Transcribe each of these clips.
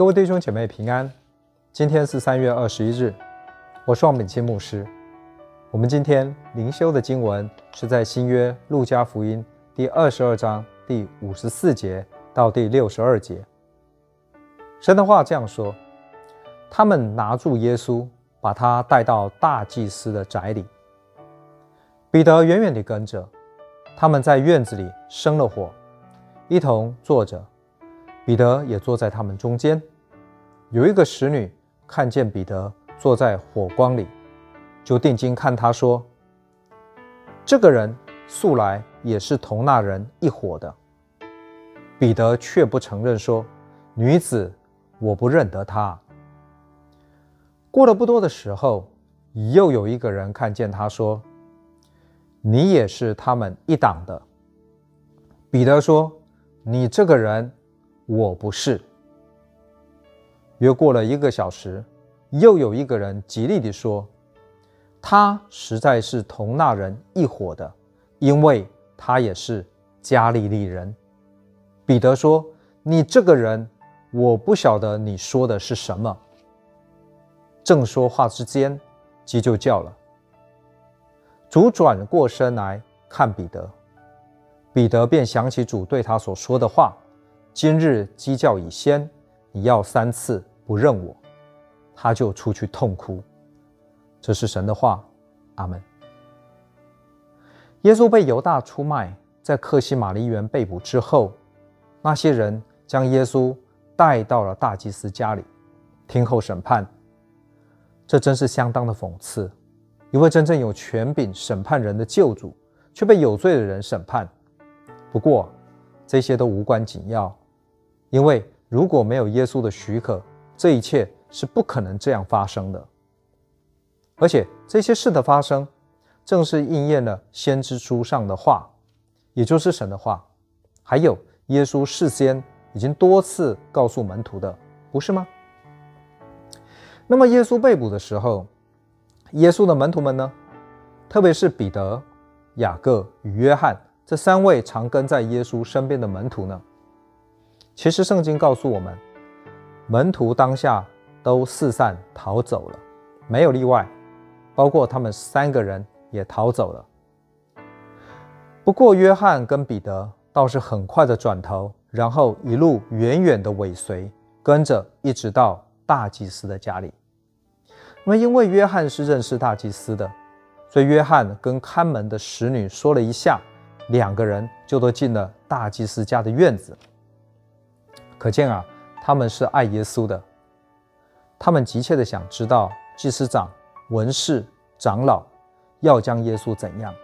各位弟兄姐妹平安，今天是三月二十一日，我是王炳钦牧师。我们今天灵修的经文是在新约路加福音第二十二章第五十四节到第六十二节。神的话这样说：他们拿住耶稣，把他带到大祭司的宅里。彼得远远地跟着，他们在院子里生了火，一同坐着。彼得也坐在他们中间。有一个使女看见彼得坐在火光里，就定睛看他说：“这个人素来也是同那人一伙的。”彼得却不承认，说：“女子，我不认得他。”过了不多的时候，又有一个人看见他说：“你也是他们一党的。”彼得说：“你这个人。”我不是。约过了一个小时，又有一个人极力地说：“他实在是同那人一伙的，因为他也是加利利人。”彼得说：“你这个人，我不晓得你说的是什么。”正说话之间，鸡就叫了。主转过身来看彼得，彼得便想起主对他所说的话。今日鸡叫已先，你要三次不认我，他就出去痛哭。这是神的话，阿门。耶稣被犹大出卖，在克西马尼园被捕之后，那些人将耶稣带到了大祭司家里，听候审判。这真是相当的讽刺，一位真正有权柄审判人的救主，却被有罪的人审判。不过，这些都无关紧要。因为如果没有耶稣的许可，这一切是不可能这样发生的。而且这些事的发生，正是应验了先知书上的话，也就是神的话，还有耶稣事先已经多次告诉门徒的，不是吗？那么耶稣被捕的时候，耶稣的门徒们呢？特别是彼得、雅各与约翰这三位常跟在耶稣身边的门徒呢？其实圣经告诉我们，门徒当下都四散逃走了，没有例外，包括他们三个人也逃走了。不过约翰跟彼得倒是很快的转头，然后一路远远的尾随，跟着一直到大祭司的家里。那么因为约翰是认识大祭司的，所以约翰跟看门的使女说了一下，两个人就都进了大祭司家的院子。可见啊，他们是爱耶稣的，他们急切地想知道祭司长、文士、长老要将耶稣怎样。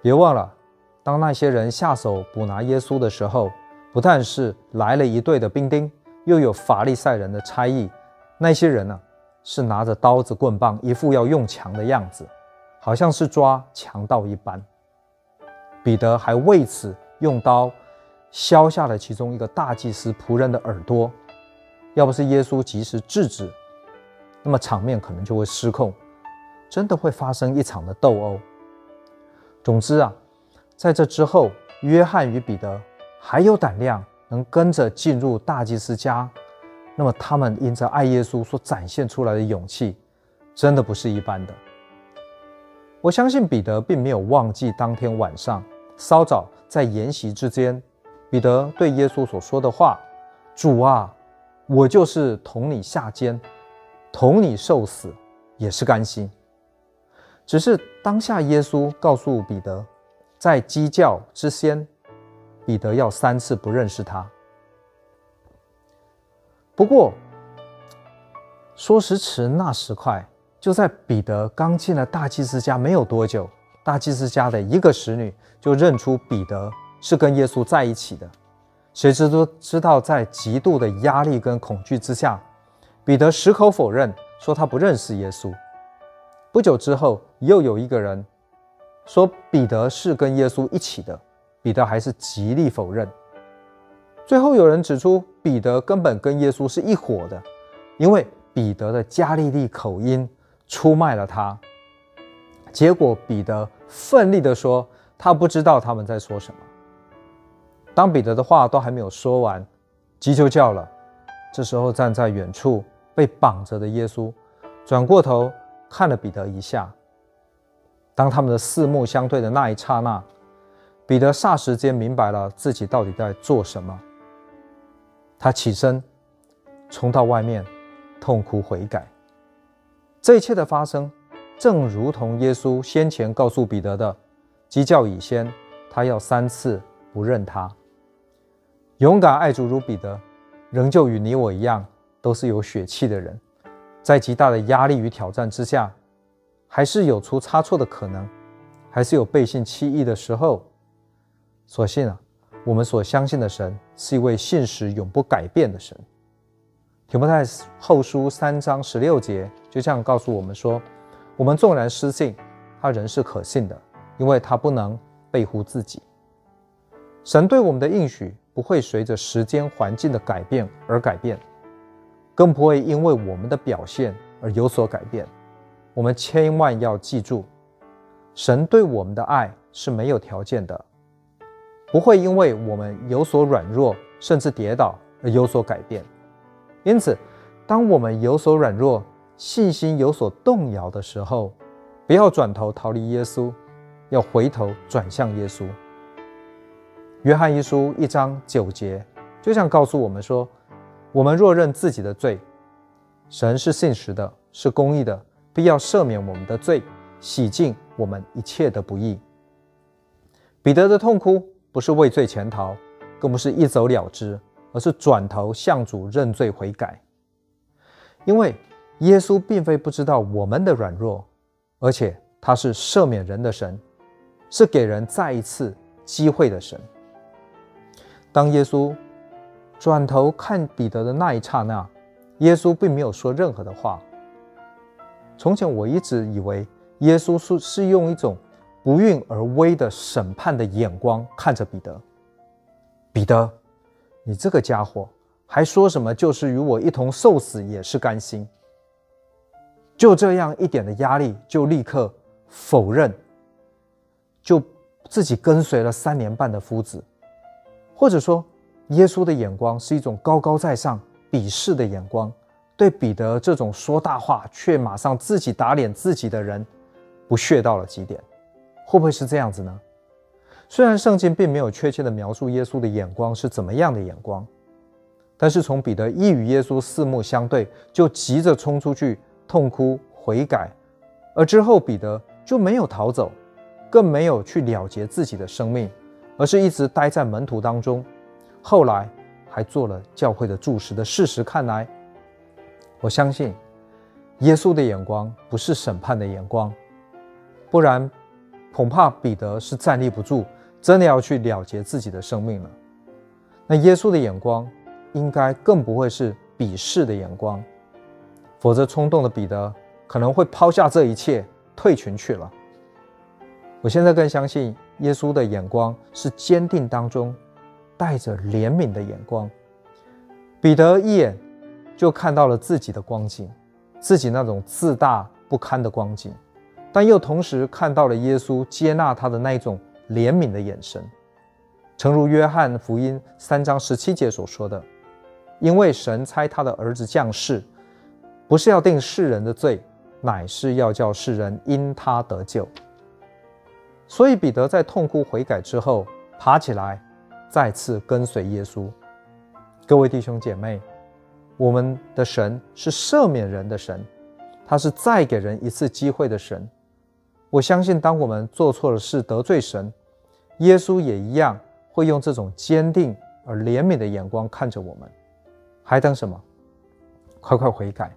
别忘了，当那些人下手捕拿耶稣的时候，不但是来了一队的兵丁，又有法利赛人的差役。那些人呢、是拿着刀子棍棒，一副要用强的样子，好像是抓强盗一般。彼得还为此用刀。削下了其中一个大祭司仆人的耳朵，要不是耶稣及时制止，那么场面可能就会失控，真的会发生一场的斗殴。总之啊，在这之后，约翰与彼得还有胆量能跟着进入大祭司家，那么他们因着爱耶稣所展现出来的勇气，真的不是一般的。我相信彼得并没有忘记当天晚上稍早在筵席之间。彼得对耶稣所说的话：“主啊，我就是同你下监，同你受死，也是甘心。”只是当下耶稣告诉彼得，在鸡叫之先，彼得要三次不认识他。不过说时迟，那时快，就在彼得刚进了大祭司家没有多久，大祭司家的一个使女就认出彼得。是跟耶稣在一起的，谁知都知道，在极度的压力跟恐惧之下，彼得矢口否认，说他不认识耶稣。不久之后，又有一个人说彼得是跟耶稣一起的，彼得还是极力否认。最后有人指出，彼得根本跟耶稣是一伙的，因为彼得的加利利口音出卖了他。结果彼得奋力地说，他不知道他们在说什么。当彼得的话都还没有说完，鸡就叫了，这时候站在远处被绑着的耶稣，转过头看了彼得一下。当他们的四目相对的那一刹那，彼得霎时间明白了自己到底在做什么。他起身，冲到外面，痛哭悔改。这一切的发生，正如同耶稣先前告诉彼得的：鸡叫以先，他要三次不认他。勇敢爱主如彼得，仍旧与你我一样，都是有血气的人，在极大的压力与挑战之下，还是有出差错的可能，还是有背信弃义的时候。所幸啊，我们所相信的神是一位信实永不改变的神。提摩太后书三章十六节就这样告诉我们说：我们纵然失信，他仍是可信的，因为他不能背乎自己。神对我们的应许。不会随着时间环境的改变而改变，更不会因为我们的表现而有所改变。我们千万要记住，神对我们的爱是没有条件的，不会因为我们有所软弱甚至跌倒而有所改变。因此，当我们有所软弱、信心有所动摇的时候，不要转头逃离耶稣，要回头转向耶稣。约翰一书一章九节，就像告诉我们说：我们若认自己的罪，神是信实的，是公义的，必要赦免我们的罪，洗净我们一切的不义。彼得的痛哭不是畏罪潜逃，更不是一走了之，而是转头向主认罪悔改。因为耶稣并非不知道我们的软弱，而且他是赦免人的神，是给人再一次机会的神。当耶稣转头看彼得的那一刹那，耶稣并没有说任何的话。从前我一直以为耶稣是是用一种不愠而威的审判的眼光看着彼得。彼得，你这个家伙还说什么？就是与我一同受死也是甘心。就这样一点的压力，就立刻否认，就自己跟随了三年半的夫子。或者说，耶稣的眼光是一种高高在上、鄙视的眼光，对彼得这种说大话却马上自己打脸自己的人，不屑到了极点。会不会是这样子呢？虽然圣经并没有确切的描述耶稣的眼光是怎么样的眼光，但是从彼得一与耶稣四目相对，就急着冲出去痛哭悔改，而之后彼得就没有逃走，更没有去了结自己的生命。而是一直待在门徒当中，后来还做了教会的柱石的事实看来，我相信耶稣的眼光不是审判的眼光，不然恐怕彼得是站立不住，真的要去了结自己的生命了。那耶稣的眼光应该更不会是鄙视的眼光，否则冲动的彼得可能会抛下这一切退群去了。我现在更相信耶稣的眼光是坚定当中带着怜悯的眼光。彼得一眼就看到了自己的光景，自己那种自大不堪的光景，但又同时看到了耶稣接纳他的那一种怜悯的眼神。诚如约翰福音三章十七节所说的：“因为神差他的儿子降世，不是要定世人的罪，乃是要叫世人因他得救。”所以彼得在痛哭悔改之后，爬起来，再次跟随耶稣。各位弟兄姐妹，我们的神是赦免人的神，他是再给人一次机会的神。我相信，当我们做错了事得罪神，耶稣也一样会用这种坚定而怜悯的眼光看着我们。还等什么？快快悔改！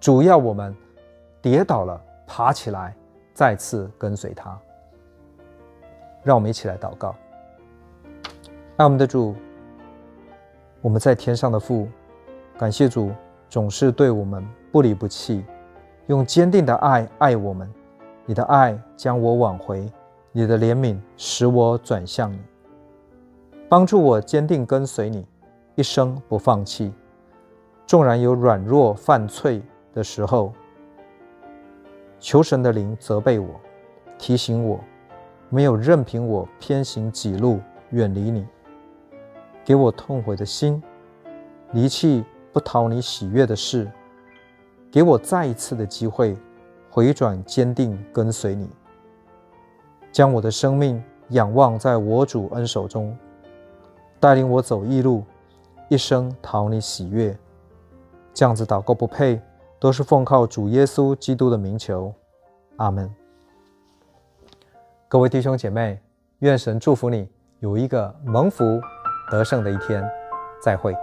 主要我们跌倒了，爬起来，再次跟随他。让我们一起来祷告。爱我们的主，我们在天上的父，感谢主总是对我们不离不弃，用坚定的爱爱我们。你的爱将我挽回，你的怜悯使我转向你，帮助我坚定跟随你，一生不放弃。纵然有软弱犯罪的时候，求神的灵责备我，提醒我。没有任凭我偏行己路，远离你，给我痛悔的心，离弃不讨你喜悦的事，给我再一次的机会，回转坚定跟随你，将我的生命仰望在我主恩手中，带领我走义路，一生讨你喜悦。这样子祷告不配，都是奉靠主耶稣基督的名求，阿门。各位弟兄姐妹，愿神祝福你有一个蒙福得胜的一天，再会。